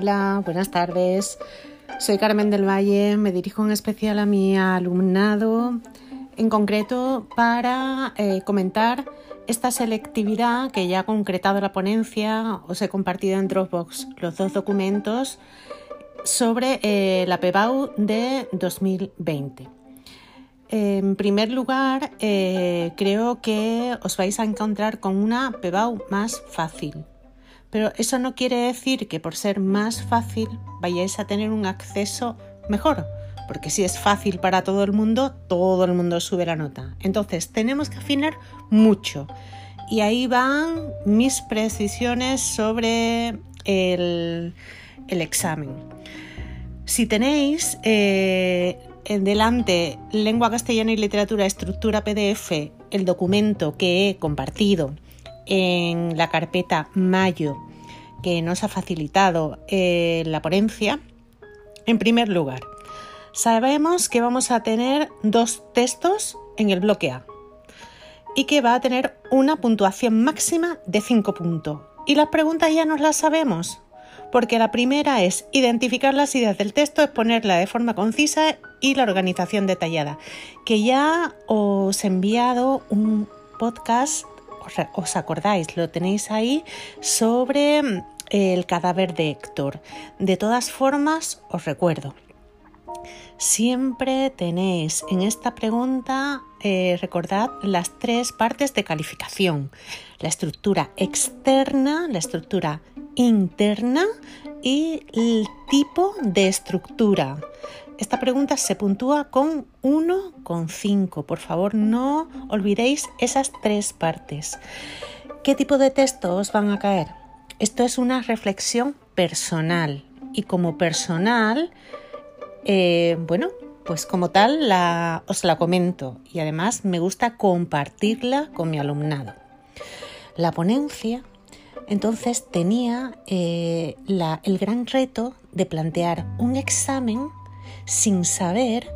Hola, buenas tardes. Soy Carmen del Valle, me dirijo en especial a mi alumnado, en concreto para eh, comentar esta selectividad que ya ha concretado la ponencia, os he compartido en Dropbox los dos documentos sobre eh, la PEBAU de 2020. En primer lugar, eh, creo que os vais a encontrar con una PEBAU más fácil. Pero eso no quiere decir que por ser más fácil vayáis a tener un acceso mejor, porque si es fácil para todo el mundo, todo el mundo sube la nota. Entonces tenemos que afinar mucho. Y ahí van mis precisiones sobre el, examen. Si tenéis eh, delante lengua castellana y literatura, estructura PDF, el documento que he compartido, en la carpeta Mayo que nos ha facilitado eh, la ponencia. En primer lugar, sabemos que vamos a tener dos textos en el bloque A y que va a tener una puntuación máxima de 5 puntos. Y las preguntas ya nos las sabemos, porque la primera es identificar las ideas del texto, exponerla de forma concisa y la organización detallada, que ya os he enviado un podcast os acordáis, lo tenéis ahí sobre mm, el cadáver de Héctor. De todas formas, os recuerdo, siempre tenéis en esta pregunta, eh, recordad las tres partes de calificación. La estructura externa, la estructura interna y el tipo de estructura. Esta pregunta se puntúa con 1,5. Por favor, no olvidéis esas tres partes. ¿Qué tipo de texto os van a caer? Esto es una reflexión personal y como personal, eh, bueno, pues como tal os la comento y además me gusta compartirla con mi alumnado. La ponencia entonces tenía eh, el gran reto de plantear un examen sin saber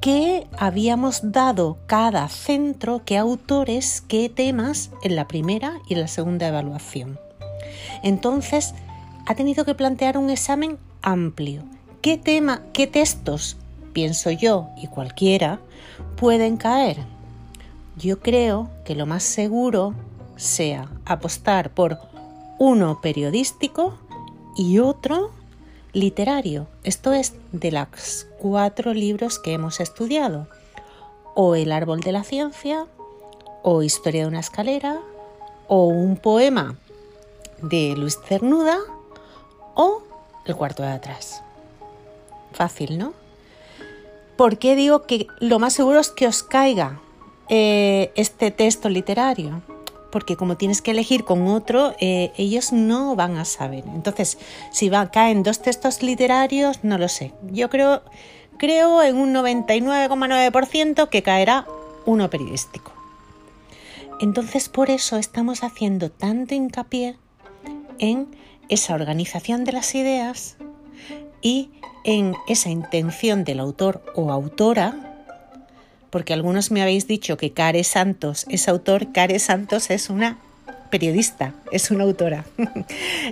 qué habíamos dado cada centro, qué autores, qué temas en la primera y en la segunda evaluación. Entonces, ha tenido que plantear un examen amplio. ¿Qué tema, qué textos, pienso yo y cualquiera, pueden caer? Yo creo que lo más seguro sea apostar por uno periodístico y otro literario, esto es de los cuatro libros que hemos estudiado, o El árbol de la ciencia, o Historia de una escalera, o un poema de Luis Cernuda, o El cuarto de atrás. Fácil, ¿no? ¿Por qué digo que lo más seguro es que os caiga eh, este texto literario? Porque como tienes que elegir con otro, eh, ellos no van a saber. Entonces, si va, caen dos textos literarios, no lo sé. Yo creo, creo en un 99,9% que caerá uno periodístico. Entonces, por eso estamos haciendo tanto hincapié en esa organización de las ideas y en esa intención del autor o autora porque algunos me habéis dicho que Care Santos es autor, Care Santos es una periodista, es una autora.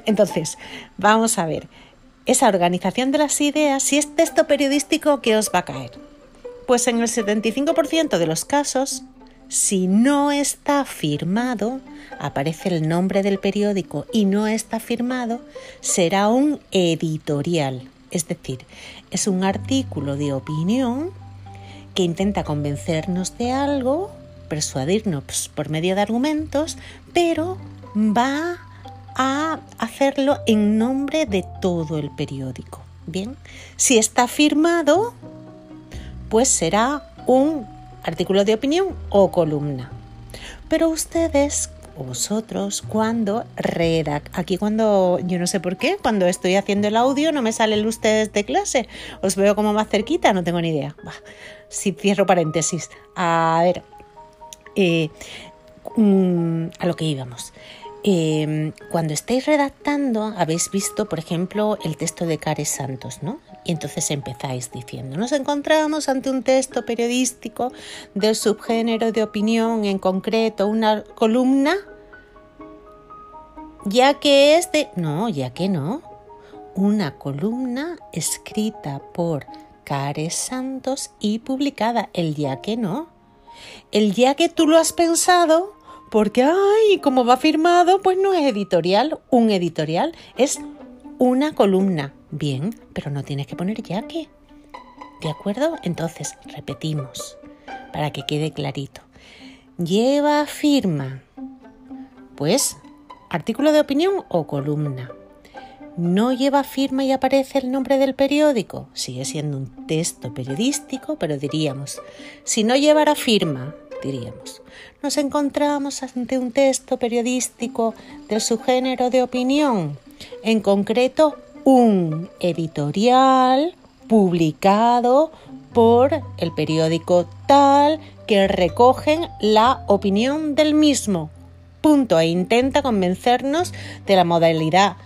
Entonces, vamos a ver, esa organización de las ideas, si es texto periodístico, ¿qué os va a caer? Pues en el 75% de los casos, si no está firmado, aparece el nombre del periódico y no está firmado, será un editorial. Es decir, es un artículo de opinión que intenta convencernos de algo, persuadirnos por medio de argumentos, pero va a hacerlo en nombre de todo el periódico. Bien, si está firmado, pues será un artículo de opinión o columna. Pero ustedes vosotros cuando redac. Aquí cuando yo no sé por qué cuando estoy haciendo el audio no me sale el ustedes de clase. Os veo como más cerquita no tengo ni idea. Si cierro paréntesis. A ver eh, mm, a lo que íbamos. Em, cuando estáis redactando habéis visto por ejemplo el texto de Cares Santos no y entonces empezáis diciendo, nos encontramos ante un texto periodístico del subgénero de opinión, en concreto una columna, ya que es de... No, ya que no. una columna escrita por Cares Santos y publicada el día que no. El día que tú lo has pensado, porque, ay, como va firmado, pues no es editorial. Un editorial es una columna. Bien, pero no tienes que poner ya que. ¿De acuerdo? Entonces, repetimos para que quede clarito. Lleva firma. Pues, artículo de opinión o columna. No lleva firma y aparece el nombre del periódico. Sigue siendo un texto periodístico, pero diríamos, si no llevara firma, diríamos, nos encontramos ante un texto periodístico del subgénero de opinión, en concreto un editorial publicado por el periódico tal que recogen la opinión del mismo. Punto. E intenta convencernos de la modalidad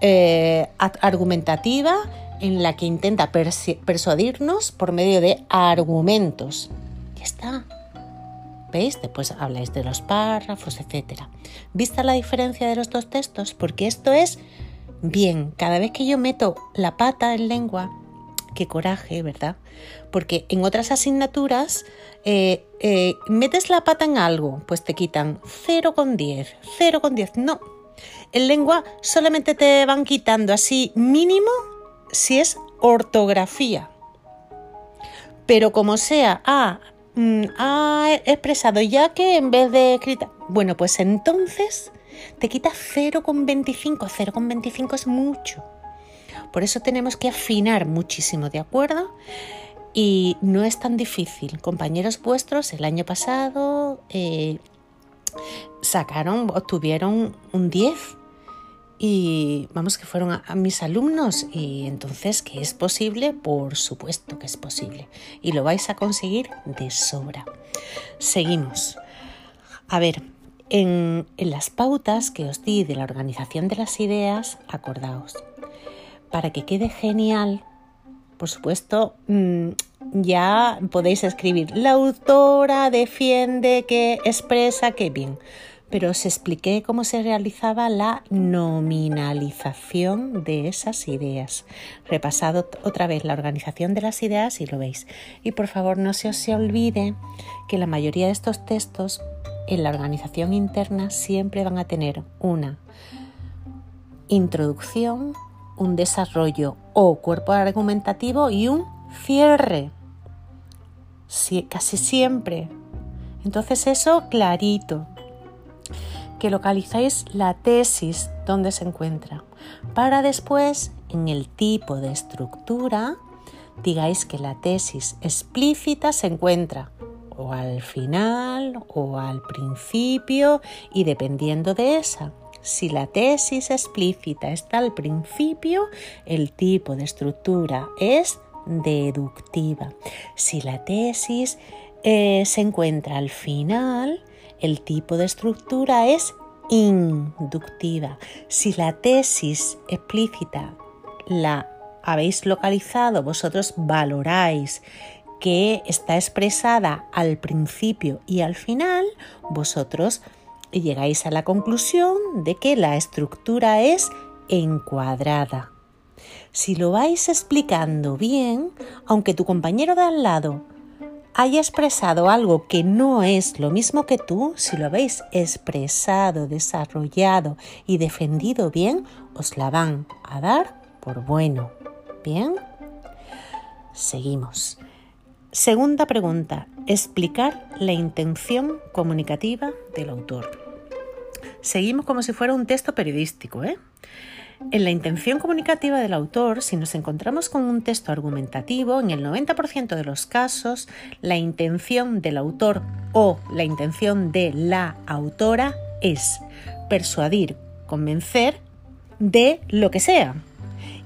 eh, argumentativa en la que intenta persuadirnos por medio de argumentos. Ya está. ¿Veis? Después habláis de los párrafos, etc. ¿Vista la diferencia de los dos textos? Porque esto es bien. Cada vez que yo meto la pata en lengua, qué coraje, ¿verdad? Porque en otras asignaturas eh, eh, metes la pata en algo, pues te quitan 0,10, 0,10. No, en lengua solamente te van quitando así mínimo si es ortografía. Pero como sea, ah, mm, ha expresado ya que en vez de escrita, bueno, pues entonces te quita 0,25. 0,25 es mucho. Por eso tenemos que afinar muchísimo, ¿de acuerdo? Y no es tan difícil. Compañeros vuestros el año pasado eh, sacaron, obtuvieron un 10 y vamos que fueron a, mis alumnos y entonces que es posible, por supuesto que es posible y lo vais a conseguir de sobra. Seguimos. A ver, en, en las pautas que os di de la organización de las ideas, acordaos, para que quede genial, por supuesto, mm, ya podéis escribir, la autora defiende que expresa que bien, pero os expliqué cómo se realizaba la nominalización de esas ideas. Repasado otra vez la organización de las ideas y lo veis. Y por favor no se os olvide que la mayoría de estos textos en la organización interna siempre van a tener una introducción, un desarrollo o cuerpo argumentativo y un cierre. casi siempre. Entonces eso clarito. Que localizáis la tesis donde se encuentra. Para después, en el tipo de estructura, digáis que la tesis explícita se encuentra o al final o al principio y dependiendo de esa si la tesis explícita está al principio, el tipo de estructura es deductiva. Si la tesis eh, se encuentra al final, el tipo de estructura es inductiva. Si la tesis explícita la habéis localizado, vosotros valoráis que está expresada al principio y al final, vosotros y llegáis a la conclusión de que la estructura es encuadrada. Si lo vais explicando bien, aunque tu compañero de al lado haya expresado algo que no es lo mismo que tú, si lo habéis expresado, desarrollado y defendido bien, os la van a dar por bueno. ¿Bien? Seguimos. Segunda pregunta. Explicar la intención comunicativa del autor seguimos como si fuera un texto periodístico. ¿eh? En la intención comunicativa del autor, si nos encontramos con un texto argumentativo, en el 90% de los casos, la intención del autor o la intención de la autora es persuadir, convencer de lo que sea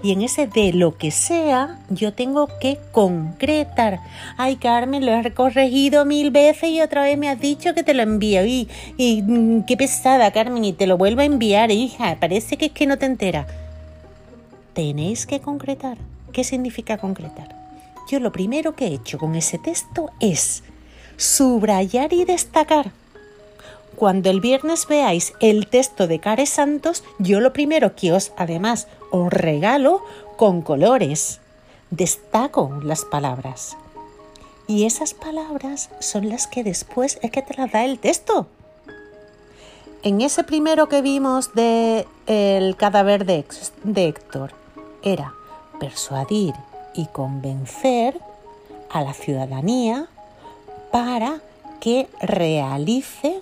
y en ese de lo que sea yo tengo que concretar. Ay, Carmen, lo he corregido mil veces y otra vez me has dicho que te lo envío. Y, y mm, qué pesada, Carmen, y te lo vuelvo a enviar, hija. Parece que es que no te entera. Tenéis que concretar. ¿Qué significa concretar? Yo lo primero que he hecho con ese texto es subrayar y destacar cuando el viernes veáis el texto de Cares Santos, yo lo primero que os, además, os regalo con colores. Destaco las palabras. Y esas palabras son las que después es que te las da el texto. En ese primero que vimos de el cadáver de, de Héctor era persuadir y convencer a la ciudadanía para que realice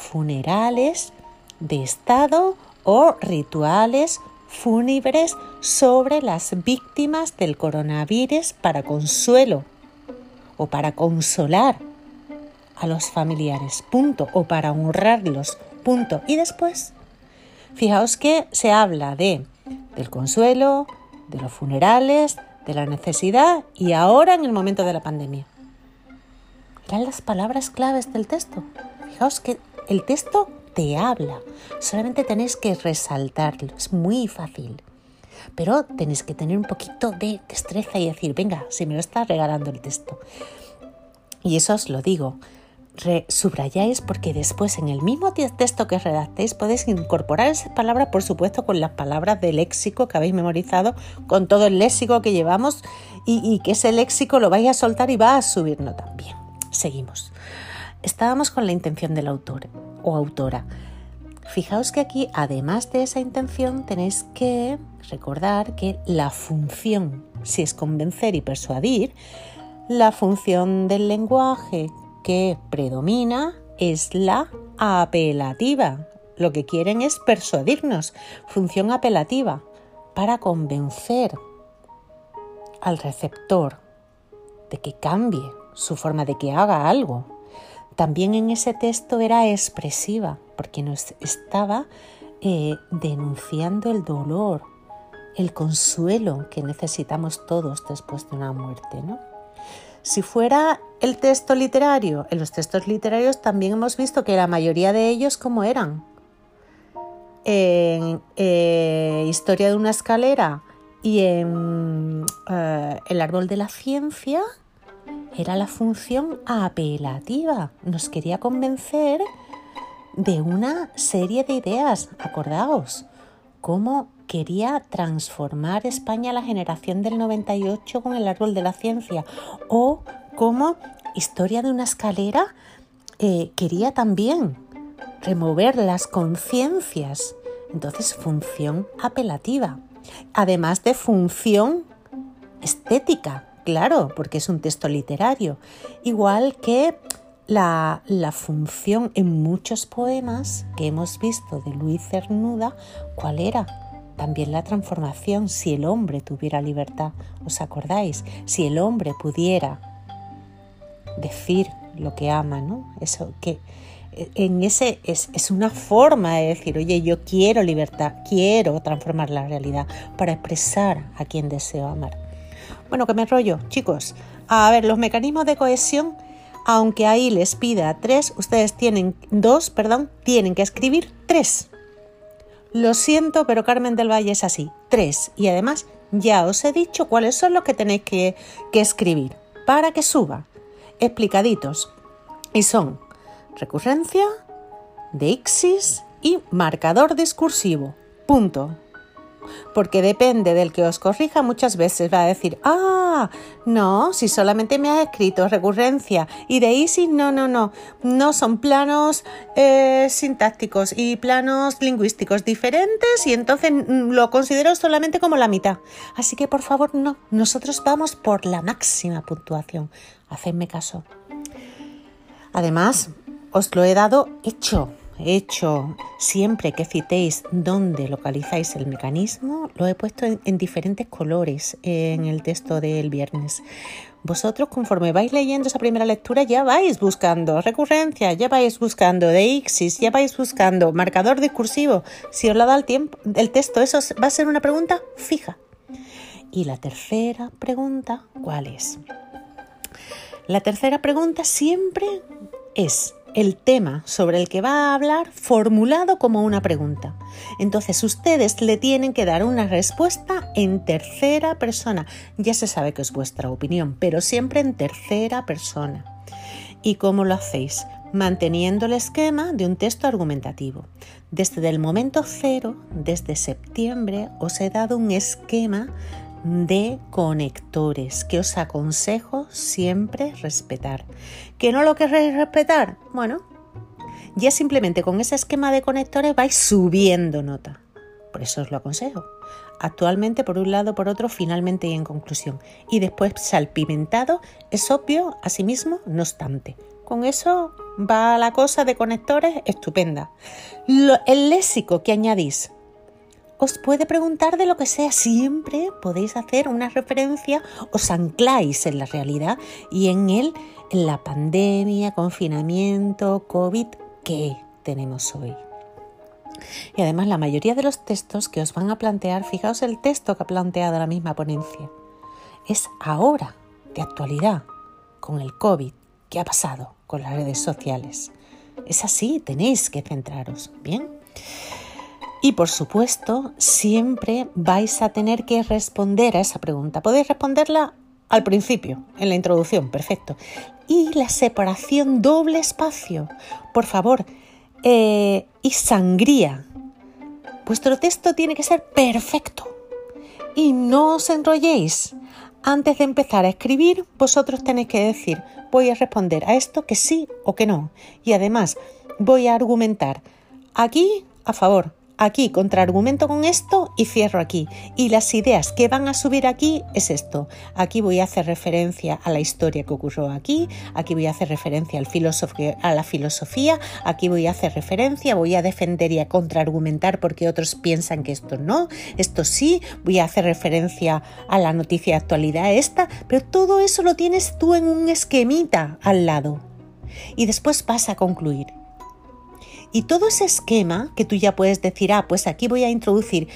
funerales de Estado o rituales fúnebres sobre las víctimas del coronavirus para consuelo o para consolar a los familiares, punto, o para honrarlos, punto. Y después, fijaos que se habla de del consuelo, de los funerales, de la necesidad y ahora en el momento de la pandemia. Eran las palabras claves del texto. Fijaos que el texto te habla, solamente tenéis que resaltarlo, es muy fácil. Pero tenéis que tener un poquito de destreza y decir, venga, si me lo está regalando el texto. Y eso os lo digo, subrayáis porque después en el mismo texto que redactéis podéis incorporar esas palabras, por supuesto, con las palabras del léxico que habéis memorizado, con todo el léxico que llevamos y, que ese léxico lo vais a soltar y va a subirnos también. Seguimos. Estábamos con la intención del autor o autora. Fijaos que aquí, además de esa intención, tenéis que recordar que la función, si es convencer y persuadir, la función del lenguaje que predomina es la apelativa. Lo que quieren es persuadirnos, función apelativa, para convencer al receptor de que cambie su forma de que haga algo. También en ese texto era expresiva, porque nos estaba eh, denunciando el dolor, el consuelo que necesitamos todos después de una muerte, ¿no? Si fuera el texto literario, en los textos literarios también hemos visto que la mayoría de ellos como eran. En eh, Historia de una escalera y en eh, El árbol de la ciencia era la función apelativa. Nos quería convencer de una serie de ideas, acordaos, cómo quería transformar España a la generación del 98 con el árbol de la ciencia o como historia de una escalera eh, quería también remover las conciencias. Entonces, función apelativa, además de función estética, claro, porque es un texto literario, igual que la, la, función en muchos poemas que hemos visto de Luis Cernuda, ¿cuál era? también la transformación si el hombre tuviera libertad. ¿Os acordáis? Si el hombre pudiera decir lo que ama, ¿no? Eso que eh, en ese es, es, una forma de decir, oye, yo quiero libertad, quiero transformar la realidad para expresar a quien deseo amar. Bueno, que me rollo, chicos. A ver, los mecanismos de cohesión, aunque ahí les pida tres, ustedes tienen dos, perdón, tienen que escribir tres. Lo siento, pero Carmen del Valle es así. Tres. Y además ya os he dicho cuáles son los que tenéis que, que escribir para que suba. Explicaditos. Y son recurrencia, deixis y marcador discursivo. Punto porque depende del que os corrija, muchas veces va a decir, ah, no, si solamente me has escrito recurrencia y de Easy, no, no, no, no son planos eh, sintácticos y planos lingüísticos diferentes y entonces mm, lo considero solamente como la mitad. Así que por favor, no, nosotros vamos por la máxima puntuación. Hacedme caso. Además, os lo he dado hecho hecho siempre que citéis dónde localizáis el mecanismo, lo he puesto en, diferentes colores en el texto del viernes. Vosotros, conforme vais leyendo esa primera lectura, ya vais buscando recurrencia, ya vais buscando deixis, ya vais buscando marcador discursivo. Si os lo da el, tiempo, el texto, eso va a ser una pregunta fija. Y la tercera pregunta, ¿cuál es? La tercera pregunta siempre es el tema sobre el que va a hablar formulado como una pregunta. Entonces ustedes le tienen que dar una respuesta en tercera persona. Ya se sabe que es vuestra opinión, pero siempre en tercera persona. ¿Y cómo lo hacéis? manteniendo el esquema de un texto argumentativo. Desde el momento cero, desde septiembre, os he dado un esquema de conectores que os aconsejo siempre respetar. ¿Que no lo queréis respetar? Bueno, ya simplemente con ese esquema de conectores vais subiendo nota. Por eso os lo aconsejo. Actualmente por un lado, por otro, finalmente y en conclusión. Y después salpimentado, es obvio, asimismo, no obstante. Con eso va la cosa de conectores estupenda. el léxico que añadís os puede preguntar de lo que sea. Siempre podéis hacer una referencia, os ancláis en la realidad y en él, en la pandemia, confinamiento, COVID, ¿qué tenemos hoy? Y además la mayoría de los textos que os van a plantear, fijaos el texto que ha planteado la misma ponencia, es ahora, de actualidad, con el COVID, ¿qué ha pasado con las redes sociales? Es así, tenéis que centraros, ¿bien? Y por supuesto, siempre vais a tener que responder a esa pregunta. Podéis responderla al principio, en la introducción, perfecto. Y la separación doble espacio, por favor, eh, y sangría. Vuestro texto tiene que ser perfecto. Y no os enrolléis. Antes de empezar a escribir, vosotros tenéis que decir, voy a responder a esto que sí o que no. Y además, voy a argumentar aquí a favor, aquí contraargumento con esto y cierro aquí. Y las ideas que van a subir aquí es esto. Aquí voy a hacer referencia a la historia que ocurrió aquí, aquí voy a hacer referencia al a la filosofía, aquí voy a hacer referencia, voy a defender y a contraargumentar porque otros piensan que esto no, esto sí, voy a hacer referencia a la noticia de actualidad esta, pero todo eso lo tienes tú en un esquemita al lado. Y después vas a concluir. Y todo ese esquema que tú ya puedes decir, ah, pues aquí voy a introducir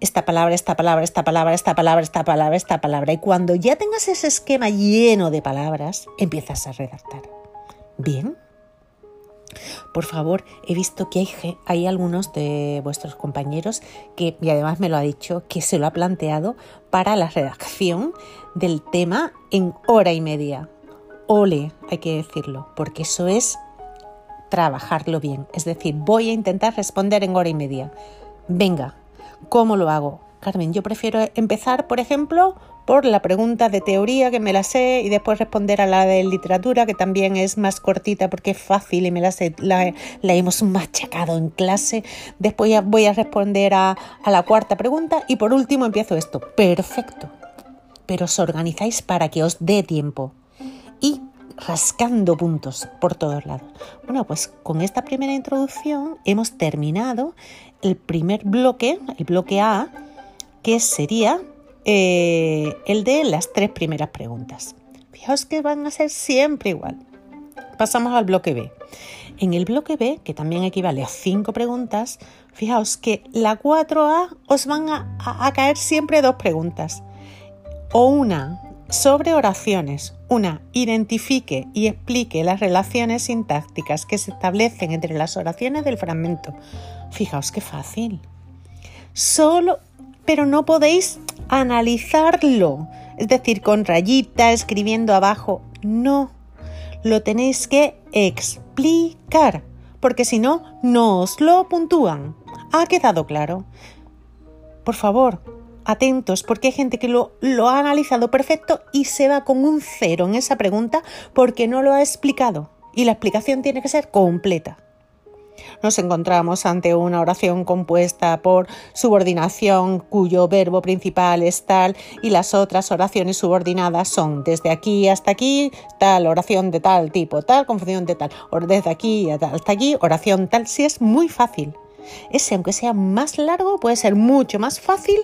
esta palabra, esta palabra, esta palabra, esta palabra, esta palabra, esta palabra. Y cuando ya tengas ese esquema lleno de palabras, empiezas a redactar. Bien. Por favor, he visto que hay, hay, algunos de vuestros compañeros que, y además me lo ha dicho, que se lo ha planteado para la redacción del tema en hora y media. Ole, hay que decirlo, porque eso es trabajarlo bien. Es decir, voy a intentar responder en hora y media. Venga, ¿cómo lo hago? Carmen, yo prefiero empezar, por ejemplo, por la pregunta de teoría que me la sé y después responder a la de literatura que también es más cortita porque es fácil y me la sé, hemos machacado en clase. Después voy a responder a, a la cuarta pregunta y por último empiezo esto. Perfecto. Pero os organizáis para que os dé tiempo. Y rascando puntos por todos lados. Bueno, pues con esta primera introducción hemos terminado el primer bloque, el bloque A, que sería eh, el de las tres primeras preguntas. Fijaos que van a ser siempre igual. Pasamos al bloque B. En el bloque B, que también equivale a cinco preguntas, fijaos que la 4A os van a caer siempre dos preguntas. O una sobre oraciones. Una, identifique y explique las relaciones sintácticas que se establecen entre las oraciones del fragmento. Fijaos qué fácil. Solo, pero no podéis analizarlo, es decir, con rayita, escribiendo abajo. No, lo tenéis que explicar, porque si no, no os lo puntúan. ¿Ha quedado claro? Por favor, atentos porque hay gente que lo, ha analizado perfecto y se va con un cero en esa pregunta porque no lo ha explicado y la explicación tiene que ser completa. Nos encontramos ante una oración compuesta por subordinación cuyo verbo principal es tal y las otras oraciones subordinadas son desde aquí hasta aquí, tal oración de tal tipo, tal confusión de tal, o desde aquí hasta aquí, oración tal, si es muy fácil. Ese, aunque sea más largo, puede ser mucho más fácil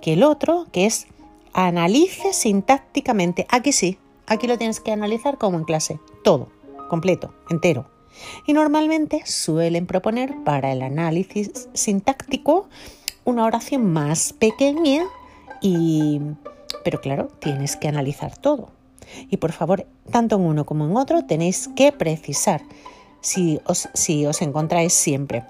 que el otro, que es analice sintácticamente. Aquí sí, aquí lo tienes que analizar como en clase, todo, completo, entero. Y normalmente suelen proponer para el análisis sintáctico una oración más pequeña y pero claro, tienes que analizar todo. Y por favor, tanto en uno como en otro tenéis que precisar si os, si os encontráis siempre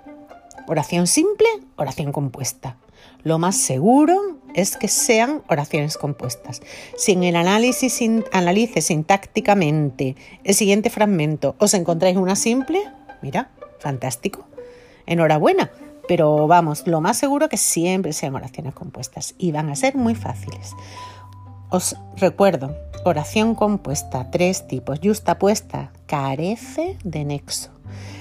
oración simple, oración compuesta Lo más seguro es que sean oraciones compuestas. Si en el análisis analice sintácticamente el siguiente fragmento os encontráis una simple, mira, fantástico. Enhorabuena. Pero vamos, lo más seguro que siempre sean oraciones compuestas y van a ser muy fáciles. Os recuerdo, oración compuesta, tres tipos. Justapuesta, carece de nexo.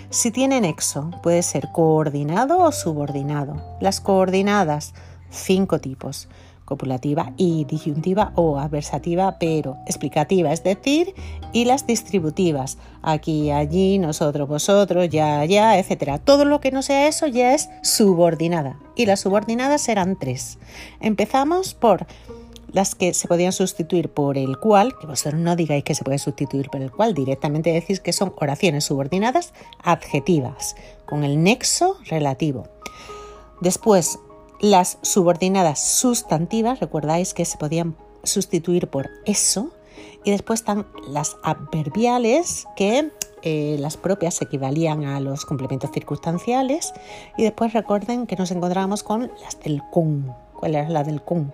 Si tiene nexo, puede ser coordinado o subordinado. Las coordinadas, cinco tipos. Copulativa y disyuntiva o adversativa, pero explicativa, es decir, y las distributivas, aquí, allí, nosotros, vosotros, ya, ya, etc. Todo lo que no sea eso ya es subordinada. Y las subordinadas serán tres. Empezamos por las que se podían sustituir por el cual, que vosotros no digáis que se puede sustituir por el cual, directamente decís que son oraciones subordinadas adjetivas, con el nexo relativo. Después, las subordinadas sustantivas, recordáis que se podían sustituir por eso, y después están las adverbiales, que eh, las propias equivalían a los complementos circunstanciales, y después recuerden que nos encontramos con las del con. ¿Cuál era la del con?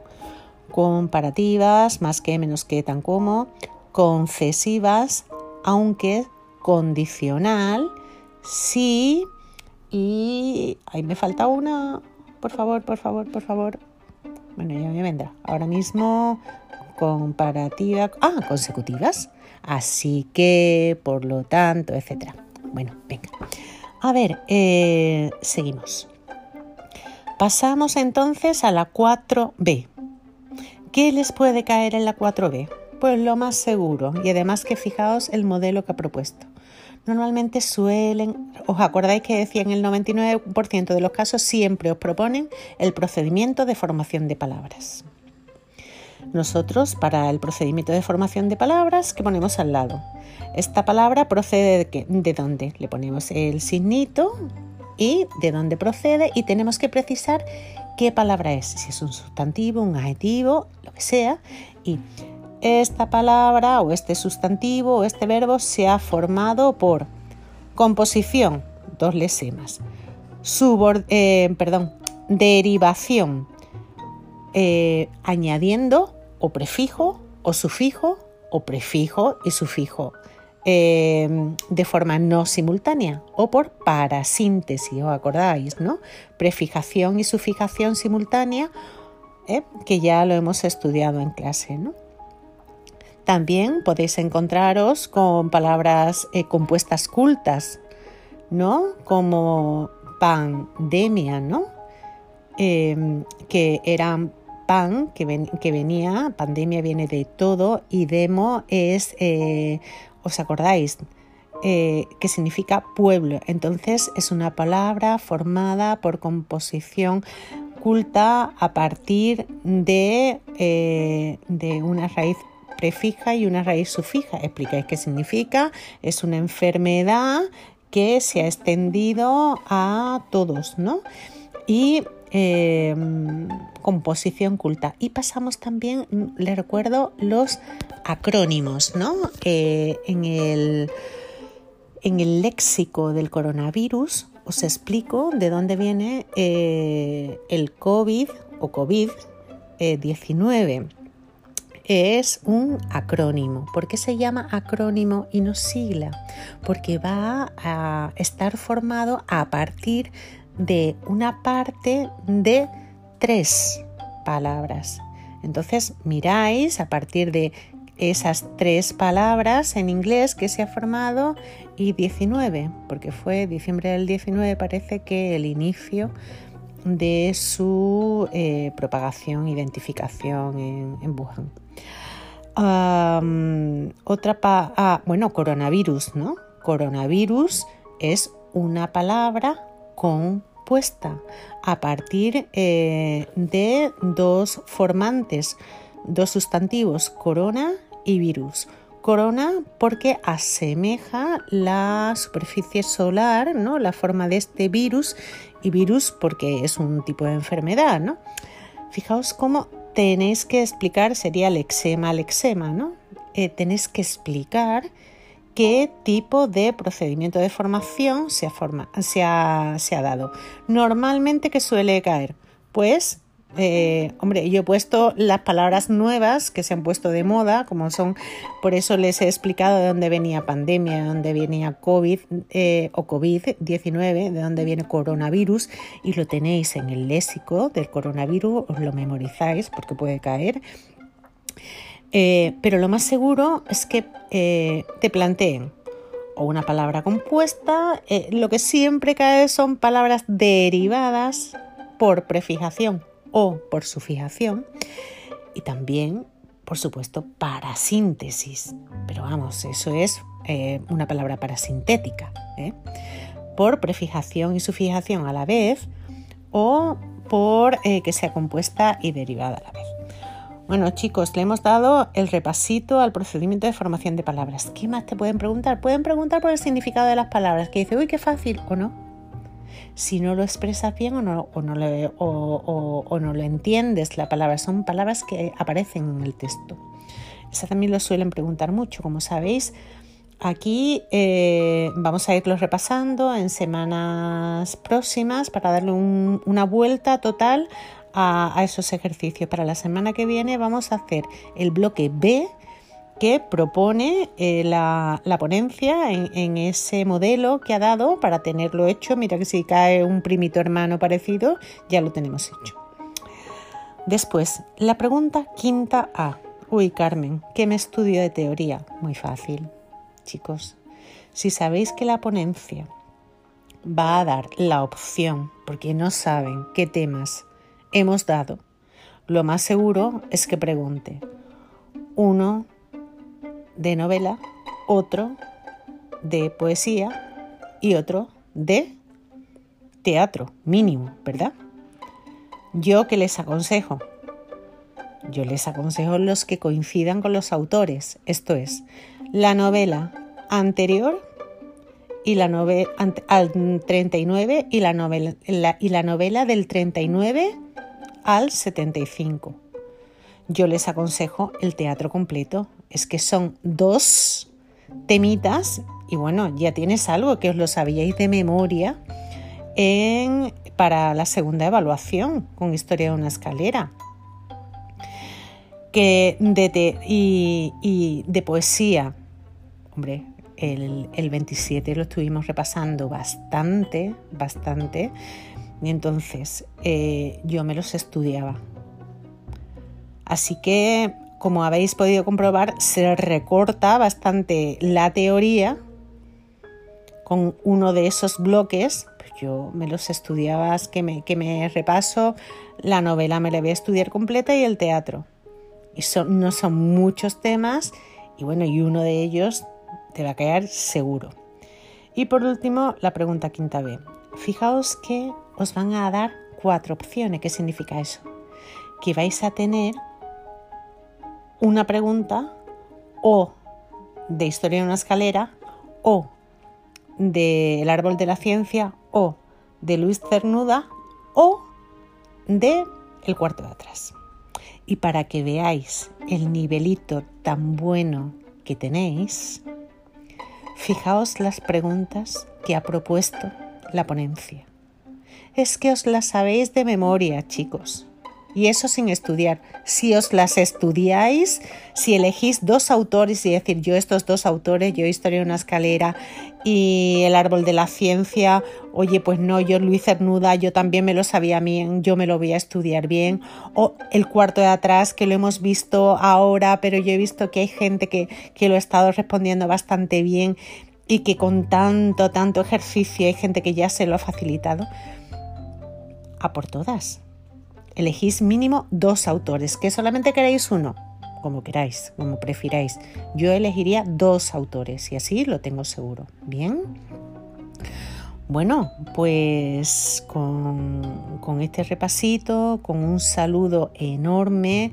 Comparativas, más que, menos que, tan como, concesivas, aunque condicional, sí, y ahí me falta una, por favor, por favor, por favor. Bueno, ya me vendrá. Ahora mismo, comparativa, ah, consecutivas. Así que, por lo tanto, etcétera. Bueno, venga. A ver, eh, seguimos. Pasamos entonces a la 4B. ¿Qué les puede caer en la 4B? Pues lo más seguro y además que fijaos el modelo que ha propuesto. Normalmente suelen, os acordáis que decía en el 99% de los casos siempre os proponen el procedimiento de formación de palabras. Nosotros para el procedimiento de formación de palabras, ¿qué ponemos al lado? Esta palabra procede de, qué? ¿De dónde? Le ponemos el signito y de dónde procede y tenemos que precisar qué palabra es, si es un sustantivo, un adjetivo, lo que sea, y esta palabra o este sustantivo o este verbo se ha formado por composición, dos lesemas, eh, perdón, derivación, eh, añadiendo o prefijo o sufijo o prefijo y sufijo Em, de forma no simultánea o por parasíntesis, ¿os acordáis? ¿no? Prefijación y sufijación simultánea, ¿eh? que ya lo hemos estudiado en clase. ¿no? También podéis encontraros con palabras eh, compuestas cultas, ¿no? como pandemia, ¿no? Em, que eran pan, que, que, venía, pandemia viene de todo, y demo es eh, ¿os acordáis? Eh, que significa pueblo. Entonces es una palabra formada por composición culta a partir de, eh, de una raíz prefija y una raíz sufija. Explicáis qué significa. Es una enfermedad que se ha extendido a todos, ¿no? Y Em, composición culta. Y pasamos también, le recuerdo, los acrónimos, ¿no? Eh, en, el, en el léxico del coronavirus os explico de dónde viene eh, el COVID o COVID-19. es un acrónimo. ¿Por qué se llama acrónimo y no sigla? Porque va a estar formado a partir una parte de tres palabras. Entonces miráis a partir de esas tres palabras en inglés que se ha formado y 19, porque fue diciembre del 19 parece que el inicio de su eh, propagación, identificación en, Wuhan. otra, ah, bueno, coronavirus, ¿no? Coronavirus es una palabra a partir eh, de dos formantes, dos sustantivos, corona y virus. Corona porque asemeja la superficie solar, ¿no? la forma de este virus, y virus porque es un tipo de enfermedad. ¿no? Fijaos cómo tenéis que explicar, sería el eczema, el eczema, ¿no? Eh, tenéis que explicar qué tipo de procedimiento de formación se ha, dado. Normalmente, ¿qué suele caer? pues eh, hombre, yo he puesto las palabras nuevas que se han puesto de moda, como son, por eso les he explicado de dónde venía pandemia, de dónde venía COVID eh, o COVID-19, de dónde viene coronavirus, y lo tenéis en el léxico del coronavirus, os lo memorizáis porque puede caer. Eh, pero lo más seguro es que te planteen o una palabra compuesta, lo que siempre cae son palabras derivadas por prefijación o por su fijación y también, por supuesto, para síntesis. Pero vamos, eso es eh, una palabra parasintética. ¿eh? Por prefijación y su fijación a la vez o por eh, que sea compuesta y derivada a la vez. Bueno chicos, le hemos dado el repasito al procedimiento de formación de palabras. ¿Qué más te pueden preguntar? Pueden preguntar por el significado de las palabras, que dice, uy, qué fácil o no si no lo expresas bien o no, o no, lo entiendes la palabra. Son palabras que aparecen en el texto. Esa también lo suelen preguntar mucho, como sabéis. Aquí eh, vamos a irlo repasando en semanas próximas para darle una vuelta total a, esos ejercicios. Para la semana que viene vamos a hacer el bloque B que propone eh, la, ponencia en, ese modelo que ha dado para tenerlo hecho. Mira que si cae un primito hermano parecido, ya lo tenemos hecho. Después, la pregunta quinta A. Uy, Carmen, ¿qué me estudio de teoría? Muy fácil, chicos. Si sabéis que la ponencia va a dar la opción, porque no saben qué temas hemos dado, lo más seguro es que pregunte. Uno, de novela, otro de poesía y otro de teatro, mínimo, ¿verdad? Yo que les aconsejo, yo les aconsejo los que coincidan con los autores, esto es, la novela anterior y la novela al 39 y la novela, y la novela del 39 al 75. Yo les aconsejo el teatro completo, es que son dos temitas y bueno, ya tienes algo que os lo sabíais de memoria en, para la segunda evaluación con Historia de una escalera. Que de y, de poesía, hombre, el, el, 27 lo estuvimos repasando bastante, bastante, y entonces eh, yo me los estudiaba. Así que como habéis podido comprobar, se recorta bastante la teoría con uno de esos bloques. Pues yo me los estudiaba, que me, que me repaso, la novela me la voy a estudiar completa y el teatro. Y son, no son muchos temas y bueno, y uno de ellos te va a caer seguro. Y por último, la pregunta quinta B. Fijaos que os van a dar cuatro opciones. ¿Qué significa eso? Que vais a tener una pregunta o de historia en una escalera o de El árbol de la ciencia o de Luis Cernuda o de El cuarto de atrás. Y para que veáis el nivelito tan bueno que tenéis, fijaos las preguntas que ha propuesto la ponencia. Es que os las sabéis de memoria, chicos y eso sin estudiar. Si os las estudiáis, si elegís dos autores y decir yo estos dos autores, yo Historia de una escalera y El árbol de la ciencia, oye, pues no, yo Luis Cernuda, yo también me lo sabía bien, yo me lo voy a estudiar bien, o el cuarto de atrás que lo hemos visto ahora, pero yo he visto que hay gente que, que lo ha estado respondiendo bastante bien y que con tanto, tanto ejercicio hay gente que ya se lo ha facilitado. A por todas elegís mínimo dos autores, que solamente queréis uno, como queráis, como prefiráis. Yo elegiría dos autores y así lo tengo seguro. Bien. Bueno, pues con, con este repasito, con un saludo enorme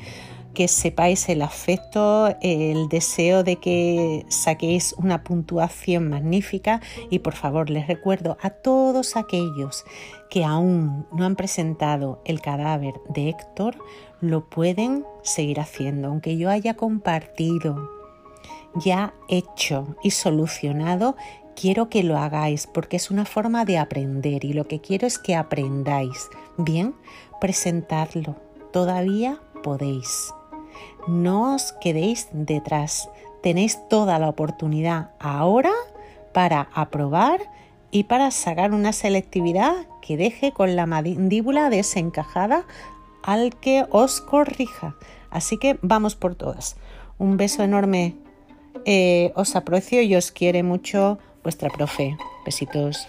que sepáis el afecto, el deseo de que saquéis una puntuación magnífica y por favor les recuerdo a todos aquellos que aún no han presentado el cadáver de Héctor, lo pueden seguir haciendo, aunque yo haya compartido, ya hecho y solucionado, quiero que lo hagáis porque es una forma de aprender y lo que quiero es que aprendáis Bien, presentadlo. Todavía podéis. No os quedéis detrás. Tenéis toda la oportunidad ahora para aprobar y para sacar una selectividad que deje con la mandíbula desencajada al que os corrija. Así que vamos por todas. Un beso enorme. Eh, os aprecio y os quiere mucho vuestra profe. Besitos.